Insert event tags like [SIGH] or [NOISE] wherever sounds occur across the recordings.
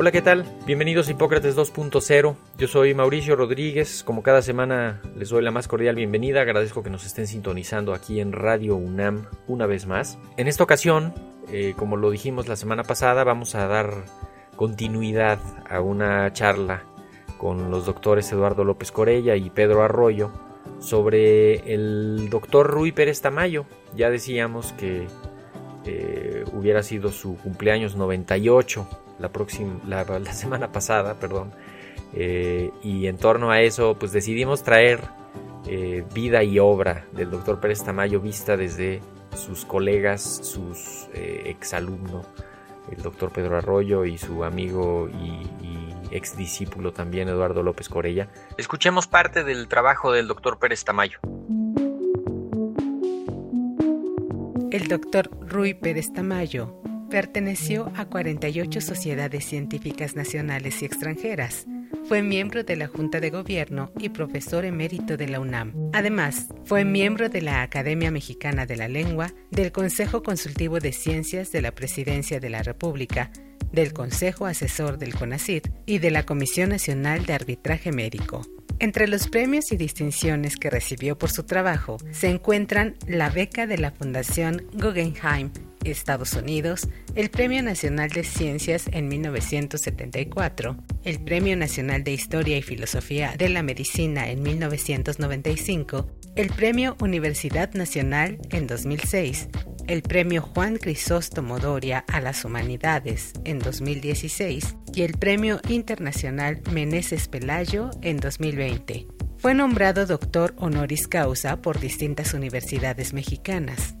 Hola, ¿qué tal? Bienvenidos a Hipócrates 2.0. Yo soy Mauricio Rodríguez. Como cada semana les doy la más cordial bienvenida. Agradezco que nos estén sintonizando aquí en Radio UNAM una vez más. En esta ocasión, eh, como lo dijimos la semana pasada, vamos a dar continuidad a una charla con los doctores Eduardo López Corella y Pedro Arroyo sobre el doctor Rui Pérez Tamayo. Ya decíamos que eh, hubiera sido su cumpleaños 98 la, próxima, [LAUGHS] la, semana pasada, perdón. Eh, y en torno a eso, pues decidimos traer eh, vida y obra del doctor Pérez Tamayo vista desde sus colegas, sus eh, exalumnos, el doctor Pedro Arroyo y su amigo y, y ex discípulo también, Eduardo López Corella. Escuchemos parte del trabajo del doctor Pérez Tamayo. El doctor Rui Pérez Tamayo Perteneció a 48 sociedades científicas nacionales y extranjeras. Fue miembro de la Junta de Gobierno y profesor emérito de la UNAM. Además, fue miembro de la Academia Mexicana de la Lengua, del Consejo Consultivo de Ciencias de la Presidencia de la República, del Consejo Asesor del CONACYT y de la Comisión Nacional de Arbitraje Médico. Entre los premios y distinciones que recibió por su trabajo se encuentran la beca de la Fundación Guggenheim Estados Unidos, el Premio Nacional de Ciencias en 1974, el Premio Nacional de Historia y Filosofía de la Medicina en 1995, el Premio Universidad Nacional en 2006, el Premio Juan Crisóstomo Doria a las Humanidades en 2016 y el Premio Internacional Meneses Pelayo en 2020. Fue nombrado doctor honoris causa por distintas universidades mexicanas.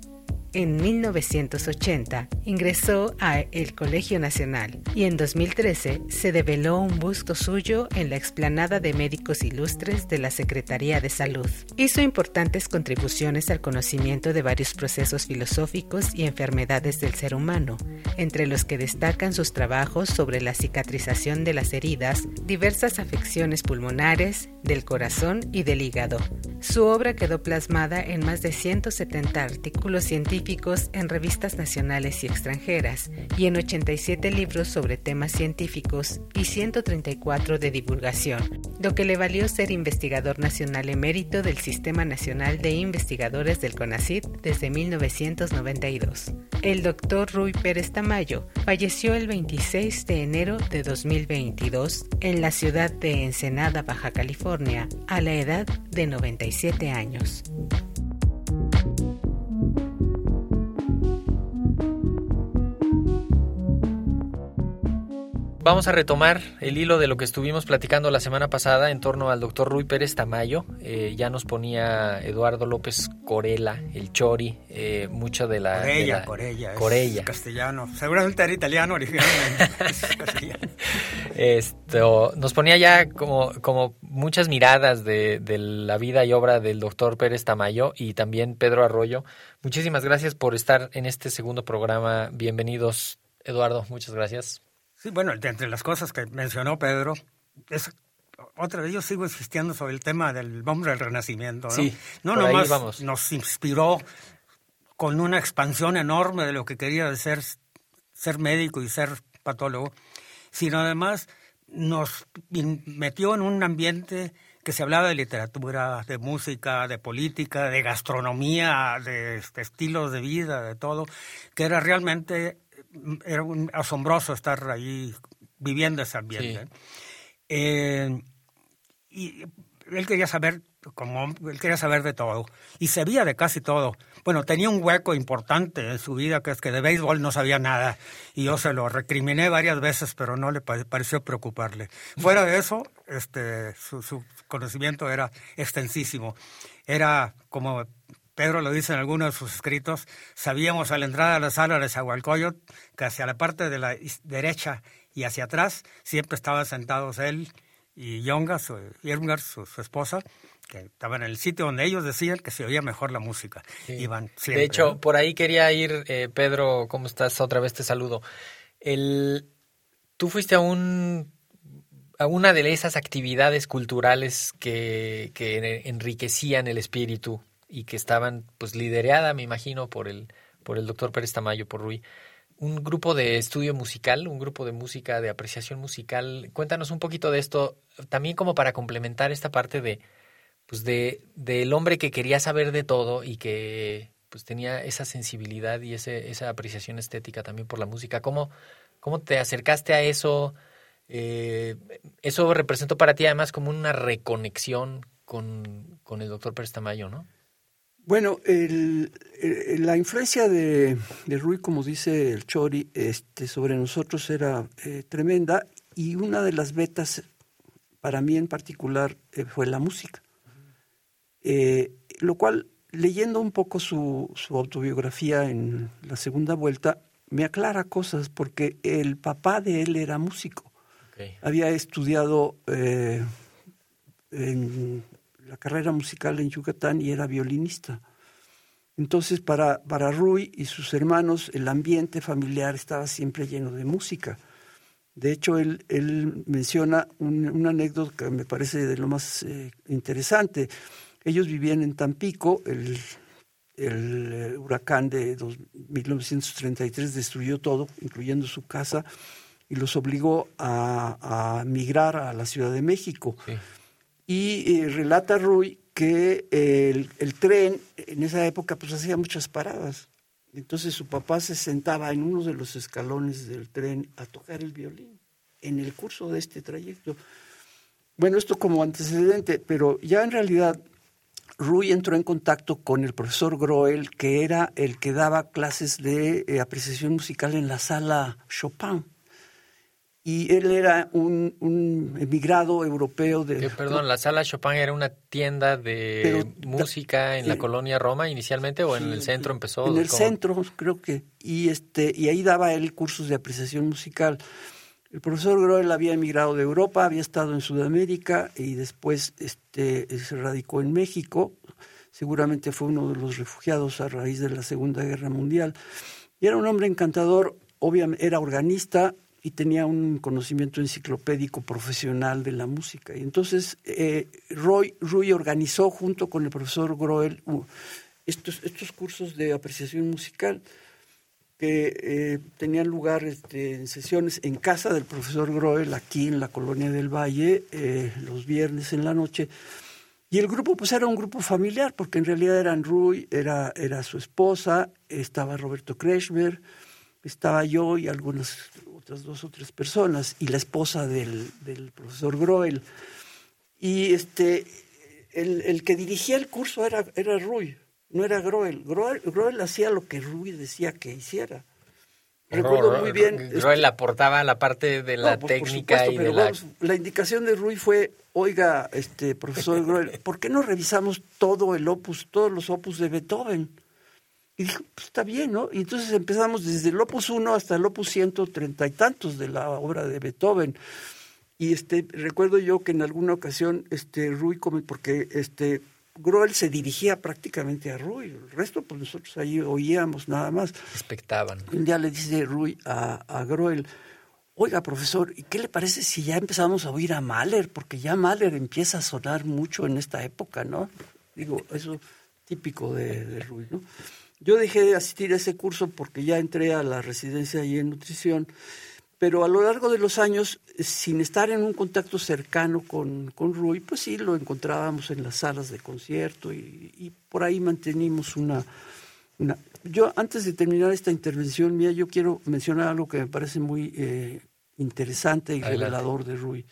En 1980 ingresó a el Colegio Nacional y en 2013 se develó un busto suyo en la explanada de médicos ilustres de la Secretaría de Salud. Hizo importantes contribuciones al conocimiento de varios procesos filosóficos y enfermedades del ser humano, entre los que destacan sus trabajos sobre la cicatrización de las heridas, diversas afecciones pulmonares, del corazón y del hígado. Su obra quedó plasmada en más de 170 artículos científicos en revistas nacionales y extranjeras y en 87 libros sobre temas científicos y 134 de divulgación, lo que le valió ser investigador nacional emérito del Sistema Nacional de Investigadores del CONACYT desde 1992. El doctor Rui Pérez Tamayo falleció el 26 de enero de 2022 en la ciudad de Ensenada, Baja California, a la edad de 97 años. Vamos a retomar el hilo de lo que estuvimos platicando la semana pasada en torno al doctor Rui Pérez Tamayo. Eh, ya nos ponía Eduardo López Corella, el Chori, eh, mucho de la... Corella, de Corella. Corella. castellano. Seguramente era italiano originalmente. [LAUGHS] Esto, nos ponía ya como, como muchas miradas de, de la vida y obra del doctor Pérez Tamayo y también Pedro Arroyo. Muchísimas gracias por estar en este segundo programa. Bienvenidos, Eduardo. Muchas gracias. Sí, bueno, de entre las cosas que mencionó Pedro, es otra vez yo sigo insistiendo sobre el tema del hombre del renacimiento. ¿no? Sí, no nomás vamos. nos inspiró con una expansión enorme de lo que quería ser, ser médico y ser patólogo, sino además nos metió en un ambiente que se hablaba de literatura, de música, de política, de gastronomía, de, estilos de vida, de todo, que era realmente era un asombroso estar ahí viviendo ese ambiente. Eh, y él quería saber como él quería saber de todo y sabía de casi todo. Bueno, tenía un hueco importante en su vida que es que de béisbol no sabía nada y yo se lo recriminé varias veces, pero no le pareció preocuparle. Fuera de eso, este, su, su conocimiento era extensísimo. Era como Pedro lo dice en algunos de sus escritos, sabíamos a la entrada de la sala de Zahualcoyot que hacia la parte de la derecha y hacia atrás siempre estaban sentados él y Yonga, su, su, esposa, que estaban en el sitio donde ellos decían que se oía mejor la música. Iban de hecho, por ahí quería ir, eh, Pedro, ¿cómo estás? Otra vez te saludo. El, tú fuiste a un a una de esas actividades culturales que, que enriquecían el espíritu y que estaban pues liderada, me imagino, por el, por el doctor Pérez Tamayo, por Rui. Un grupo de estudio musical, un grupo de música, de apreciación musical. Cuéntanos un poquito de esto, también como para complementar esta parte de, pues de, del hombre que quería saber de todo y que pues tenía esa sensibilidad y ese, esa apreciación estética también por la música. ¿Cómo, cómo te acercaste a eso? Eh, eso representó para ti además como una reconexión con, con el doctor Pérez Tamayo, ¿no? Bueno, el, la influencia de, de, Rui, como dice el Chori, este, sobre nosotros era eh, tremenda y una de las betas para mí en particular eh, fue la música. Eh, lo cual, leyendo un poco su, su, autobiografía en la segunda vuelta, me aclara cosas porque el papá de él era músico. Había estudiado en la carrera musical en Yucatán y era violinista. Entonces, para, para Rui y sus hermanos, el ambiente familiar estaba siempre lleno de música. De hecho, él, él menciona una anécdota que me parece de lo más eh, interesante. Ellos vivían en Tampico, el, el eh, huracán de 1933 destruyó todo, incluyendo su casa, y los obligó a, a migrar a la Ciudad de México. Y eh, relata Rui que el, tren en esa época pues hacía muchas paradas. Entonces su papá se sentaba en uno de los escalones del tren a tocar el violín en el curso de este trayecto. Bueno, esto como antecedente, pero ya en realidad Rui entró en contacto con el profesor Groel, que era el que daba clases de eh, apreciación musical en la sala Chopin y él era un, emigrado europeo de... perdón, la sala Chopin era una tienda de música en la colonia Roma inicialmente o en el centro empezó. En el centro, creo que, y este y ahí daba él cursos de apreciación musical. El profesor Groel había emigrado de Europa, había estado en Sudamérica y después este, se radicó en México. Seguramente fue uno de los refugiados a raíz de la Segunda Guerra Mundial. Y era un hombre encantador, obviamente era organista, y tenía un conocimiento enciclopédico profesional de la música. Y entonces eh, Roy, Rui organizó junto con el profesor Groel estos, estos cursos de apreciación musical que eh, tenían lugar este, en sesiones en casa del profesor Groel, aquí en la colonia del Valle, eh, los viernes en la noche. Y el grupo pues era un grupo familiar, porque en realidad eran Rui, era, era su esposa, estaba Roberto Kretschmer, estaba yo y algunas otras dos o tres personas y la esposa del, del profesor Groel. Y este, el, el, que dirigía el curso era, era Rui, no era Groel. Groel. Groel hacía lo que Rui decía que hiciera. Recuerdo muy bien. Groel este, aportaba la parte de la pues, técnica y de la... la indicación de Rui fue, oiga, este profesor Groel, ¿por qué no revisamos todo el opus, todos los opus de Beethoven? Y dije, pues está bien, ¿no? Y entonces empezamos desde el opus 1 hasta el opus 130 y tantos de la obra de Beethoven. Y este, recuerdo yo que en alguna ocasión, este, Rui, porque este, Groel se dirigía prácticamente a Rui, el resto, pues nosotros ahí oíamos nada más. Expectaban. Un día le dice Rui a, a Groel, oiga, profesor, ¿y qué le parece si ya empezamos a oír a Mahler? Porque ya Mahler empieza a sonar mucho en esta época, ¿no? Digo, eso típico de, de Rui, ¿no? Yo dejé de asistir a ese curso porque ya entré a la residencia ahí en nutrición, pero a lo largo de los años, sin estar en un contacto cercano con, con Rui, pues sí, lo encontrábamos en las salas de concierto y, por ahí mantenimos una, una, Yo, antes de terminar esta intervención mía, yo quiero mencionar algo que me parece muy eh, interesante y revelador de Rui.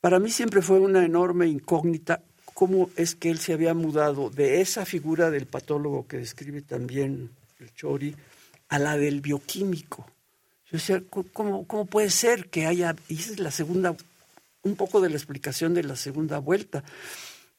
Para mí siempre fue una enorme incógnita cómo es que él se había mudado de esa figura del patólogo que describe también el Chori a la del bioquímico. Yo decía, ¿cómo, cómo puede ser que haya, y esa es la segunda, un poco de la explicación de la segunda vuelta.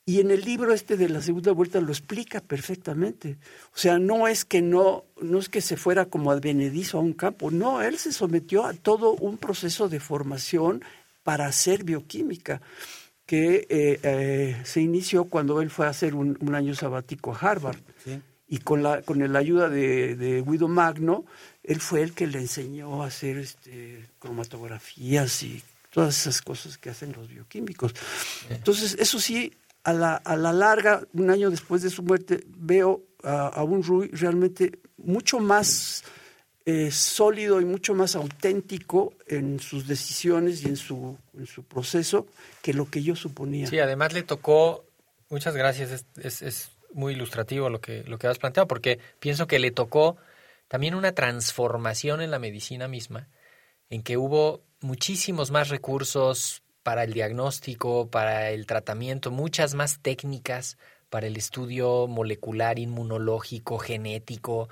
Y en el libro este de la segunda vuelta lo explica perfectamente. O sea, no es que no, no es que se fuera como advenedizo a un campo, no, él se sometió a todo un proceso de formación para hacer bioquímica que eh, eh, se inició cuando él fue a hacer un, año sabático a Harvard. Y con la, con la ayuda de, Guido Magno, él fue el que le enseñó a hacer este, cromatografías y todas esas cosas que hacen los bioquímicos. Entonces, eso sí, a la, a la larga, un año después de su muerte, veo a, un Rui realmente mucho más eh, sólido y mucho más auténtico en sus decisiones y en su, proceso que lo que yo suponía. Sí, además le tocó, muchas gracias, es, es, muy ilustrativo lo que, lo que has planteado, porque pienso que le tocó también una transformación en la medicina misma, en que hubo muchísimos más recursos para el diagnóstico, para el tratamiento, muchas más técnicas para el estudio molecular, inmunológico, genético.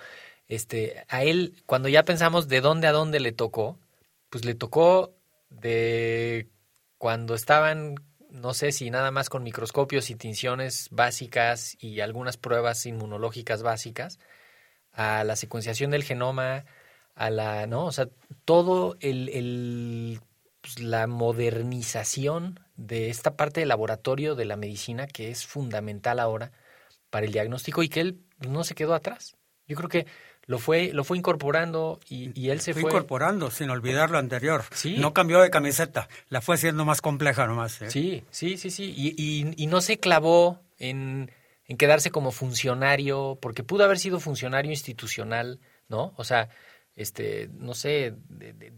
Este, a él, cuando ya pensamos de dónde a dónde le tocó, pues le tocó de cuando estaban, no sé si nada más con microscopios y tinciones básicas y algunas pruebas inmunológicas básicas, a la secuenciación del genoma, a la, ¿no? O sea, todo el, el pues, la modernización de esta parte del laboratorio de la medicina que es fundamental ahora para el diagnóstico y que él no se quedó atrás. Yo creo que lo fue, lo fue incorporando y, él se fue, incorporando sin olvidar lo anterior. Sí. No cambió de camiseta, la fue haciendo más compleja nomás. ¿eh? Sí, sí, sí, sí. Y, y, no se clavó en, en quedarse como funcionario, porque pudo haber sido funcionario institucional, ¿no? O sea, este, no sé,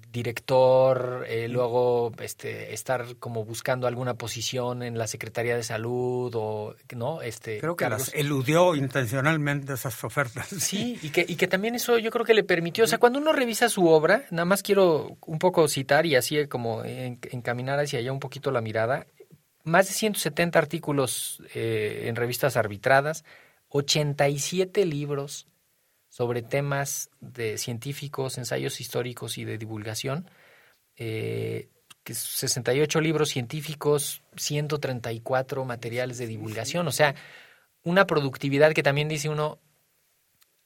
director, eh, luego este, estar como buscando alguna posición en la Secretaría de Salud o, ¿no? Este, creo que las eludió intencionalmente esas ofertas. Sí, y [LAUGHS] que, y que también eso yo creo que le permitió, o sea, cuando uno revisa su obra, nada más quiero un poco citar y así como encaminar hacia allá un poquito la mirada, más de 170 artículos eh, en revistas arbitradas, 87 libros, sobre temas de científicos, ensayos históricos y de divulgación, eh, 68 libros científicos, 134 materiales de divulgación, o sea, una productividad que también dice uno,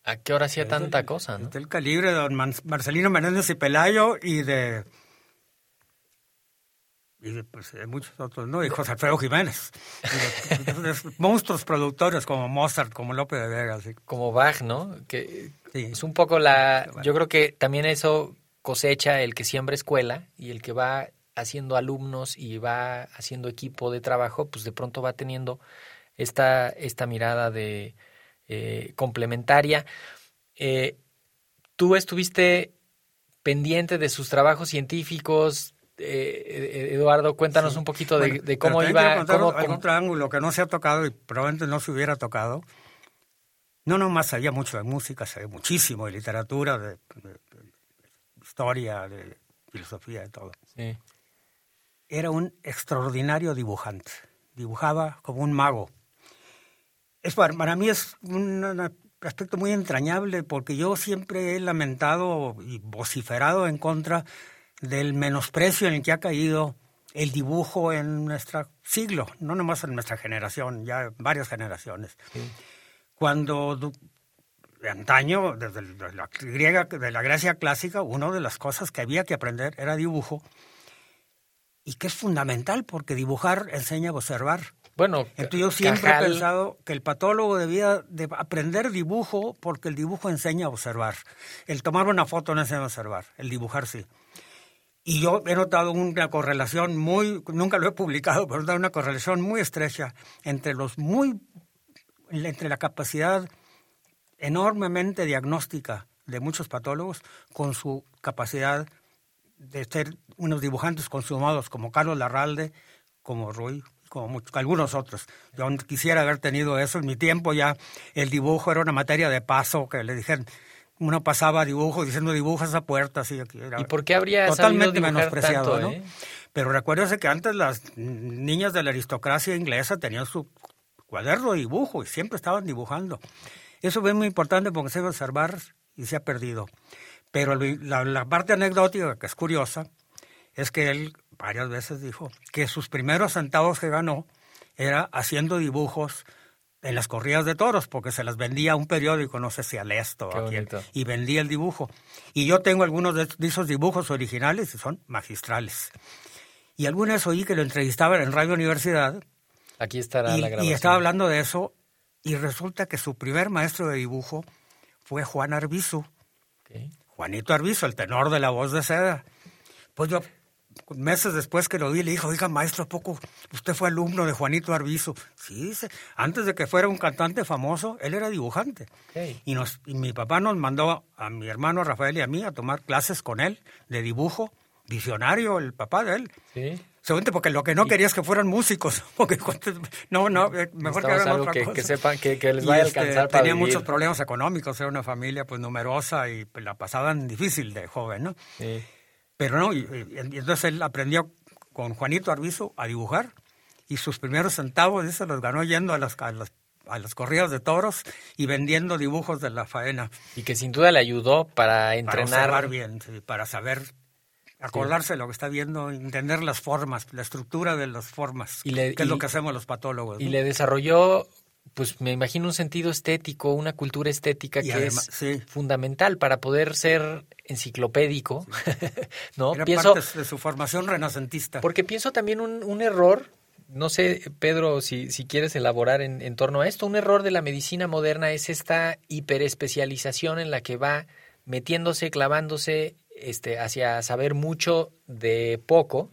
¿a qué hora hacía tanta cosa? ¿no? El calibre de don Marcelino Menéndez y Pelayo y de y pues, muchos otros, ¿no? Y José Alfredo Jiménez. [LAUGHS] monstruos productores como Mozart, como López de Vega. Así. Como Bach, ¿no? Que es un poco la... Yo creo que también eso cosecha el que siembra escuela y el que va haciendo alumnos y va haciendo equipo de trabajo, pues de pronto va teniendo esta, esta mirada de eh, complementaria. Eh, tú estuviste pendiente de sus trabajos científicos, eh, Eduardo, cuéntanos un poquito de, cómo iba. Cómo, otro ángulo que no se ha tocado y probablemente no se hubiera tocado. No nomás sabía mucho de música, sabía muchísimo de literatura, de, historia, de filosofía, de todo. Era un extraordinario dibujante. Dibujaba como un mago. Es, para mí es un aspecto muy entrañable porque yo siempre he lamentado y vociferado en contra del menosprecio en el que ha caído el dibujo en nuestro siglo, no nomás en nuestra generación, ya varias generaciones. Cuando de antaño, desde la griega, de la Grecia clásica, una de las cosas que había que aprender era dibujo, y que es fundamental porque dibujar enseña a observar. Bueno, Entonces yo siempre he pensado que el patólogo debía de aprender dibujo porque el dibujo enseña a observar. El tomar una foto no enseña a observar, el dibujar sí. Y yo he notado una correlación muy, nunca lo he publicado, pero he notado una correlación muy estrecha entre los muy, entre la capacidad enormemente diagnóstica de muchos patólogos con su capacidad de ser unos dibujantes consumados como Carlos Larralde, como Rui, como muchos, algunos otros. Yo quisiera haber tenido eso en mi tiempo ya. El dibujo era una materia de paso que le dijeron, uno pasaba dibujo diciendo dibuja esa puerta así ¿Y por qué habría totalmente menospreciado, ¿no? Pero recuérdese que antes las niñas de la aristocracia inglesa tenían su cuaderno de dibujo y siempre estaban dibujando. Eso es muy importante porque se debe observar y se ha perdido. Pero la, la parte anecdótica que es curiosa es que él varias veces dijo que sus primeros centavos que ganó era haciendo dibujos en las corridas de toros, porque se las vendía a un periódico, no sé si al Esto, o y vendía el dibujo. Y yo tengo algunos de, esos dibujos originales y son magistrales. Y algunas oí que lo entrevistaban en Radio Universidad. Aquí estará y, la grabación. Y estaba hablando de eso, y resulta que su primer maestro de dibujo fue Juan Arbizu. Juanito Arbizu, el tenor de la voz de seda. Pues yo meses después que lo vi, le dijo, oiga, maestro, ¿a poco usted fue alumno de Juanito Arbizu? Sí, dice, antes de que fuera un cantante famoso, él era dibujante. Y, nos, y mi papá nos mandó a mi hermano Rafael y a mí a tomar clases con él de dibujo, visionario, el papá de él. Sí. Seguramente porque lo que no quería es que fueran músicos. [LAUGHS] Porque, no, no, eh, mejor que hagan otra que, cosa. que sepan que, que les vaya a este, alcanzar Tenía muchos problemas económicos, era una familia pues numerosa y pues, la pasaban difícil de joven, ¿no? Sí. Pero no, y, entonces él aprendió con Juanito Arbizu a dibujar y sus primeros centavos se los ganó yendo a las, a las, a corridas de toros y vendiendo dibujos de la faena. Y que sin duda le ayudó para entrenar. Para bien, para saber acordarse de lo que está viendo, entender las formas, la estructura de las formas, y que es lo que hacemos los patólogos. Y le desarrolló pues me imagino un sentido estético, una cultura estética que es fundamental para poder ser enciclopédico, [LAUGHS] ¿no? Era pienso, parte de su formación renacentista. Porque pienso también un, un error, no sé, Pedro, si, si quieres elaborar en, en, torno a esto, un error de la medicina moderna es esta hiperespecialización en la que va metiéndose, clavándose este, hacia saber mucho de poco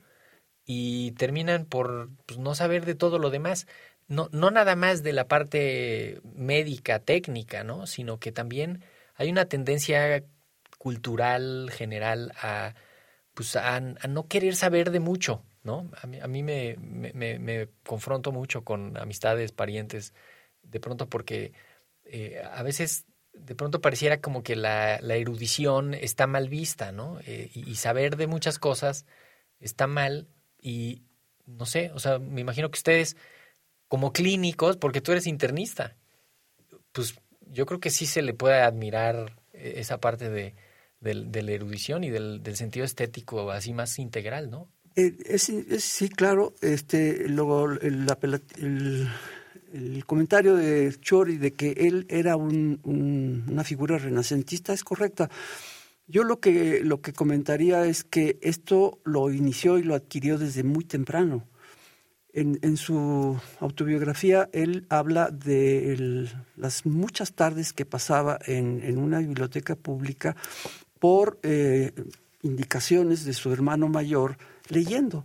y terminan por pues, no saber de todo lo demás no, no nada más de la parte médica, técnica, ¿no? Sino que también hay una tendencia cultural general a, pues a, no querer saber de mucho, ¿no? A mí, a mí me, me, me, confronto mucho con amistades, parientes, de pronto porque eh, a veces de pronto pareciera como que la, la erudición está mal vista, ¿no? Eh, y, y, saber de muchas cosas está mal y no sé, o sea, me imagino que ustedes como clínicos, porque tú eres internista, pues yo creo que sí se le puede admirar eh, esa parte de, la erudición y del, sentido estético así más integral, ¿no? Eh, sí, claro. Este, luego el, comentario de Chori de que él era una figura renacentista es correcta. Yo lo que, lo que comentaría es que esto lo inició y lo adquirió desde muy temprano. En, su autobiografía él habla de las muchas tardes que pasaba en, una biblioteca pública por eh, indicaciones de su hermano mayor leyendo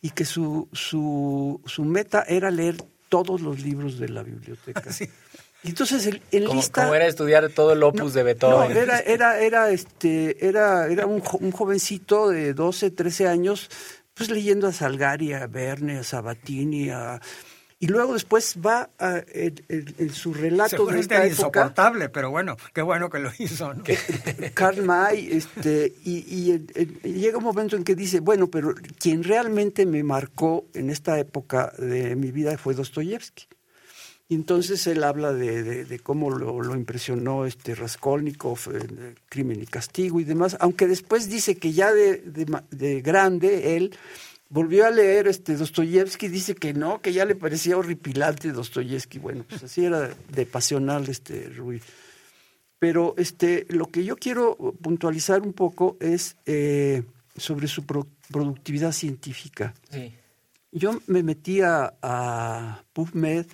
y que su, su, su meta era leer todos los libros de la biblioteca. [LAUGHS] Y entonces el, como, era estudiar todo el opus de Beethoven. No, era, era, era, este, era, era un, un, jovencito de 12, 13 años pues leyendo a Salgari, a Verne, a Sabatini, a... Y luego después va a, en, su relato de esta insoportable, pero bueno, qué bueno que lo hizo. ¿no? Karl May, este, y, llega un momento en que dice, bueno, pero quien realmente me marcó en esta época de mi vida fue Dostoyevsky. Y entonces él habla de, cómo lo, impresionó este Raskolnikov, eh, Crimen y Castigo y demás, aunque después dice que ya de, grande él volvió a leer este Dostoyevsky, dice que no, que ya le parecía horripilante Dostoyevsky. Bueno, pues así era de pasional este Ruiz. Pero este, lo que yo quiero puntualizar un poco es eh, sobre su productividad científica. Yo me metí a, a PubMed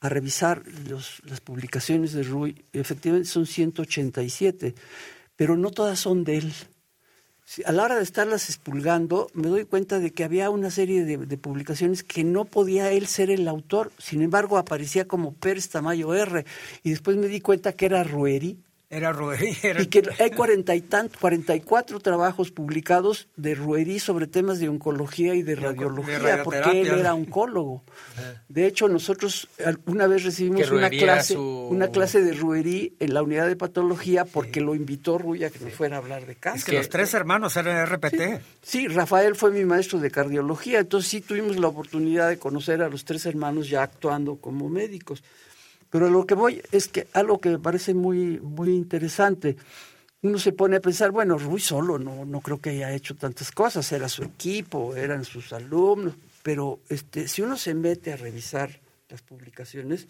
a revisar las publicaciones de Rui, efectivamente son 187, pero no todas son de él. A la hora de estarlas expulgando, me doy cuenta de que había una serie de, publicaciones que no podía él ser el autor, sin embargo aparecía como Pérez Tamayo R, y después me di cuenta que era Rueri Era Ruerí. [LAUGHS] Era... Y que hay cuarenta y tantos, 44 trabajos publicados de Ruerí sobre temas de oncología y de radiología, de porque él era oncólogo. De hecho, nosotros una vez recibimos una clase, su- una clase de Ruerí en la unidad de patología porque lo invitó Ruy a que nos fuera a hablar de cáncer. Es que los tres hermanos eran RPT. Sí, Rafael fue mi maestro de cardiología, entonces sí tuvimos la oportunidad de conocer a los tres hermanos ya actuando como médicos. Pero lo que voy es que algo que me parece muy, muy interesante, uno se pone a pensar, bueno, Ruy solo no, no creo que haya hecho tantas cosas, era su equipo, eran sus alumnos, pero este, si uno se mete a revisar las publicaciones,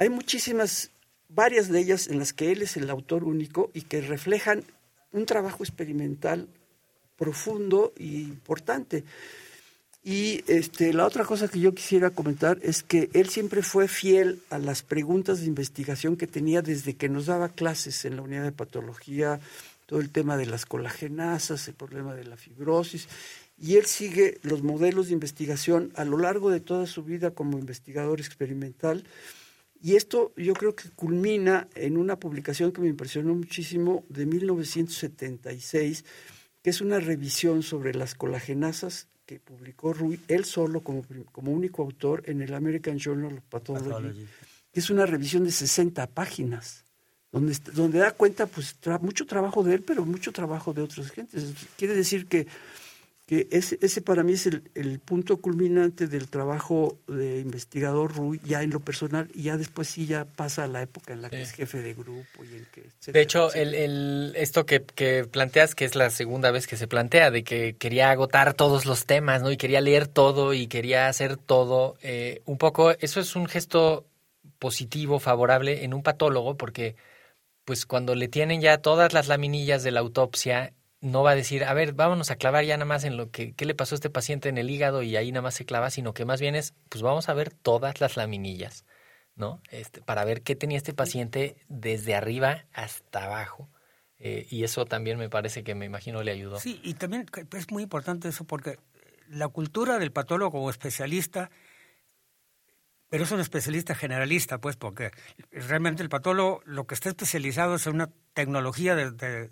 hay muchísimas, varias de ellas en las que él es el autor único y que reflejan un trabajo experimental profundo y importante. Y este, la otra cosa que yo quisiera comentar es que él siempre fue fiel a las preguntas de investigación que tenía desde que nos daba clases en la unidad de patología, todo el tema de las colagenasas, el problema de la fibrosis. Y él sigue los modelos de investigación a lo largo de toda su vida como investigador experimental. Y esto yo creo que culmina en una publicación que me impresionó muchísimo de 1976, que es una revisión sobre las colagenasas que publicó Rui, él solo como, como único autor en el American Journal of Pathology, Pathology. que es una revisión de 60 páginas, donde, donde da cuenta pues tra- mucho trabajo de él, pero mucho trabajo de otras gentes. Quiere decir que, que ese, ese para mí es el, el punto culminante del trabajo de investigador Rui, ya en lo personal, y ya después sí ya pasa a la época en la que Sí. es jefe de grupo y en que... etcétera, De hecho, el, el- esto que, que planteas, que es la segunda vez que se plantea, de que quería agotar todos los temas, ¿no? Y quería leer todo y quería hacer todo, eh, un poco, eso es un gesto positivo, favorable en un patólogo, porque pues cuando le tienen ya todas las laminillas de la autopsia, no va a decir, a ver, vámonos a clavar ya nada más en lo que qué le pasó a este paciente en el hígado y ahí nada más se clava, sino que más bien es, pues vamos a ver todas las laminillas, ¿no? Este, para ver qué tenía este paciente desde arriba hasta abajo. Eh, y eso también me parece que me imagino le ayudó. Sí, y también es muy importante eso porque la cultura del patólogo como especialista, pero es un especialista generalista, pues, porque realmente el patólogo lo que está especializado es en una tecnología, de-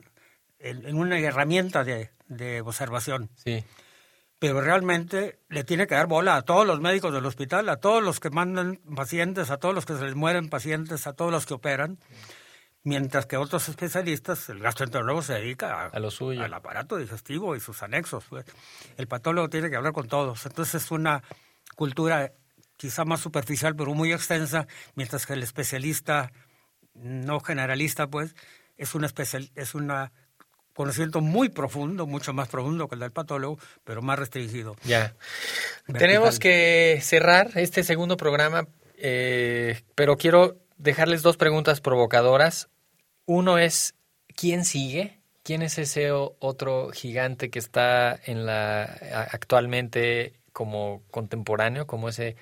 en, en una herramienta de, de observación. Sí. Pero realmente le tiene que dar bola a todos los médicos del hospital, a todos los que mandan pacientes, a todos los que se les mueren pacientes, a todos los que operan. Mientras que otros especialistas, el gastroenterólogo se dedica a, A lo suyo. al aparato digestivo y sus anexos. pues. El patólogo tiene que hablar con todos. Entonces es una cultura quizá más superficial, pero muy extensa, mientras que el especialista no generalista, pues, es una especial, es una conocimiento muy profundo, mucho más profundo que el del patólogo, pero más restringido. Ya. Vertical. Tenemos que cerrar este segundo programa, eh, pero quiero dejarles dos preguntas provocadoras. Uno es, ¿quién sigue? ¿Quién es ese otro gigante que está en la actualmente como contemporáneo, como ese,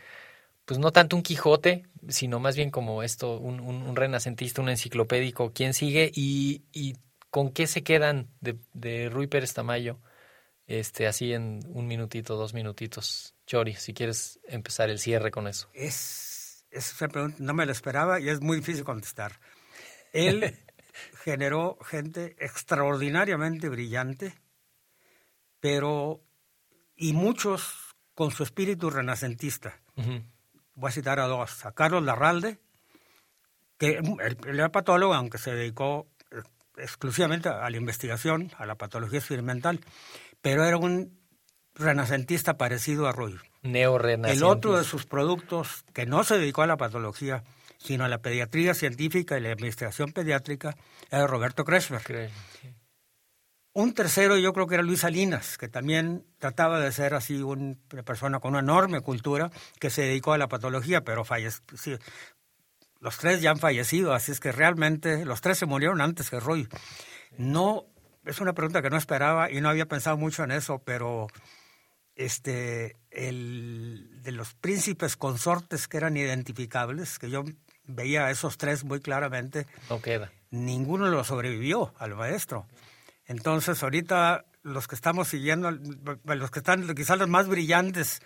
pues no tanto un Quijote, sino más bien como esto, un, un- un renacentista, un enciclopédico? ¿Quién sigue y, y con qué se quedan de, de Rui Pérez Tamayo? Este, así en un minutito, dos minutitos. Chori, si quieres empezar el cierre con eso. Es, es una pregunta, no me lo esperaba y es muy difícil contestar. Él [LAUGHS] generó gente extraordinariamente brillante, pero y muchos con su espíritu renacentista. Voy a citar a dos, a Carlos Larralde, que él, era patólogo, aunque se dedicó exclusivamente a la investigación, a la patología experimental, pero era un renacentista parecido a. Neorrenacentista. El otro de sus productos, que no se dedicó a la patología, sino a la pediatría científica y la investigación pediátrica, era Roberto Kretschmer. Un tercero yo creo que era Luis Salinas, que también trataba de ser así un- una persona con una enorme cultura que se dedicó a la patología, pero falleció. Los tres ya han fallecido, así es que realmente los tres se murieron antes que Roy. No, es una pregunta que no esperaba y no había pensado mucho en eso, pero este, el, de los príncipes consortes que eran identificables, que yo veía a esos tres muy claramente, No queda. ninguno lo sobrevivió al maestro. Entonces, ahorita los que estamos siguiendo, los que están quizás los más brillantes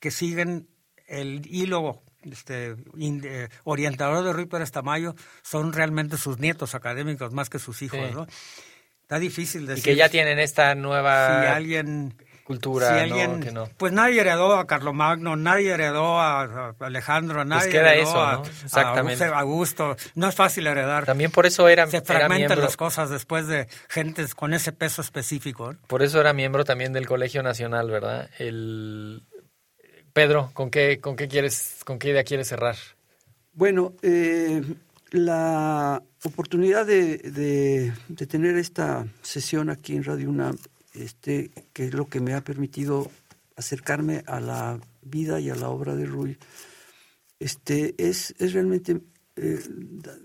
que siguen el hilo este, eh, orientador de Ruy Pérez Tamayo son realmente sus nietos académicos más que sus hijos, ¿no? Está difícil decir. Y que ya tienen esta nueva si alguien, cultura, si alguien, ¿no? Que no. Pues nadie heredó a Carlomagno, nadie heredó a, Alejandro, Pues nadie queda heredó eso, a, ¿no? Exactamente. a Augusto. No es fácil heredar. También por eso era, Se era fragmentan miembro, las cosas después de gentes con ese peso específico. por eso era miembro también del Colegio Nacional, ¿verdad? El Pedro, ¿con qué, con qué quieres, con qué idea quieres cerrar? Bueno, eh, la oportunidad de, de- de tener esta sesión aquí en Radio UNAM, este, que es lo que me ha permitido acercarme a la vida y a la obra de Rui, este, es, es realmente eh, da-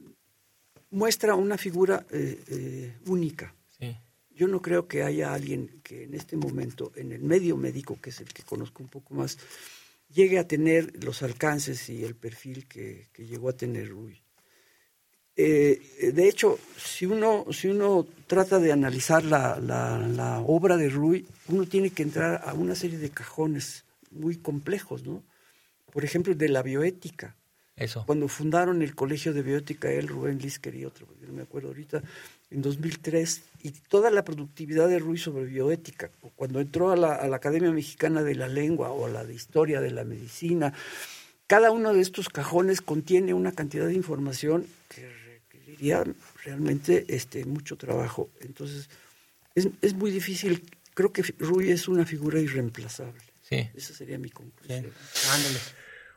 muestra una figura eh, eh, única. Sí. Yo no creo que haya alguien que en este momento, en el medio médico, que es el que conozco un poco más, llegue a tener los alcances y el perfil que, que llegó a tener Rui. Eh, de hecho, si uno, si uno trata de analizar la, la- la obra de Rui, uno tiene que entrar a una serie de cajones muy complejos, ¿no? Por ejemplo, de la bioética. Eso. Cuando fundaron el Colegio de Bioética, él, Rubén Lisker y otro, porque no me acuerdo ahorita, en 2003, y toda la productividad de Ruiz sobre bioética, cuando entró a la, a la Academia Mexicana de la Lengua o a la de Historia de la Medicina, cada uno de estos cajones contiene una cantidad de información que requeriría realmente este, mucho trabajo. Entonces, es, es muy difícil. Creo que Rui es una figura irreemplazable. Sí. Esa sería mi conclusión. Ándale.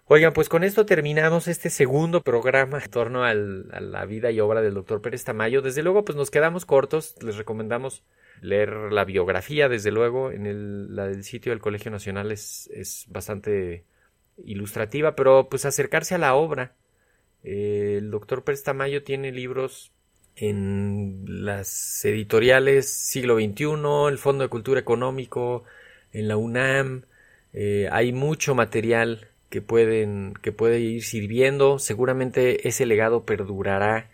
Oigan, pues con esto terminamos este segundo programa en torno a la vida y obra del doctor Pérez Tamayo. Desde luego, pues nos quedamos cortos. Les recomendamos leer la biografía, desde luego, en el, la del sitio del Colegio Nacional es, es bastante ilustrativa, pero pues acercarse a la obra. Eh, el doctor Pérez Tamayo tiene libros en las editoriales Siglo XXI, el Fondo de Cultura Económico, en la UNAM. Eh, hay mucho material que pueden que puede ir sirviendo. Seguramente ese legado perdurará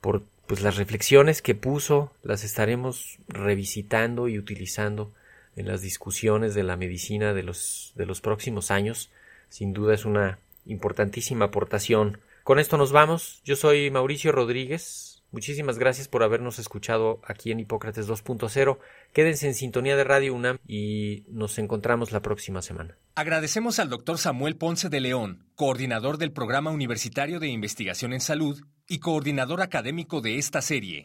por pues las reflexiones que puso, las estaremos revisitando y utilizando en las discusiones de la medicina de los de los próximos años. Sin duda es una importantísima aportación. Con esto nos vamos. Yo soy Mauricio Rodríguez. Muchísimas gracias por habernos escuchado aquí en Hipócrates 2.0. Quédense en sintonía de Radio UNAM y nos encontramos la próxima semana. Agradecemos al doctor Samuel Ponce de León, coordinador del Programa Universitario de Investigación en Salud y coordinador académico de esta serie.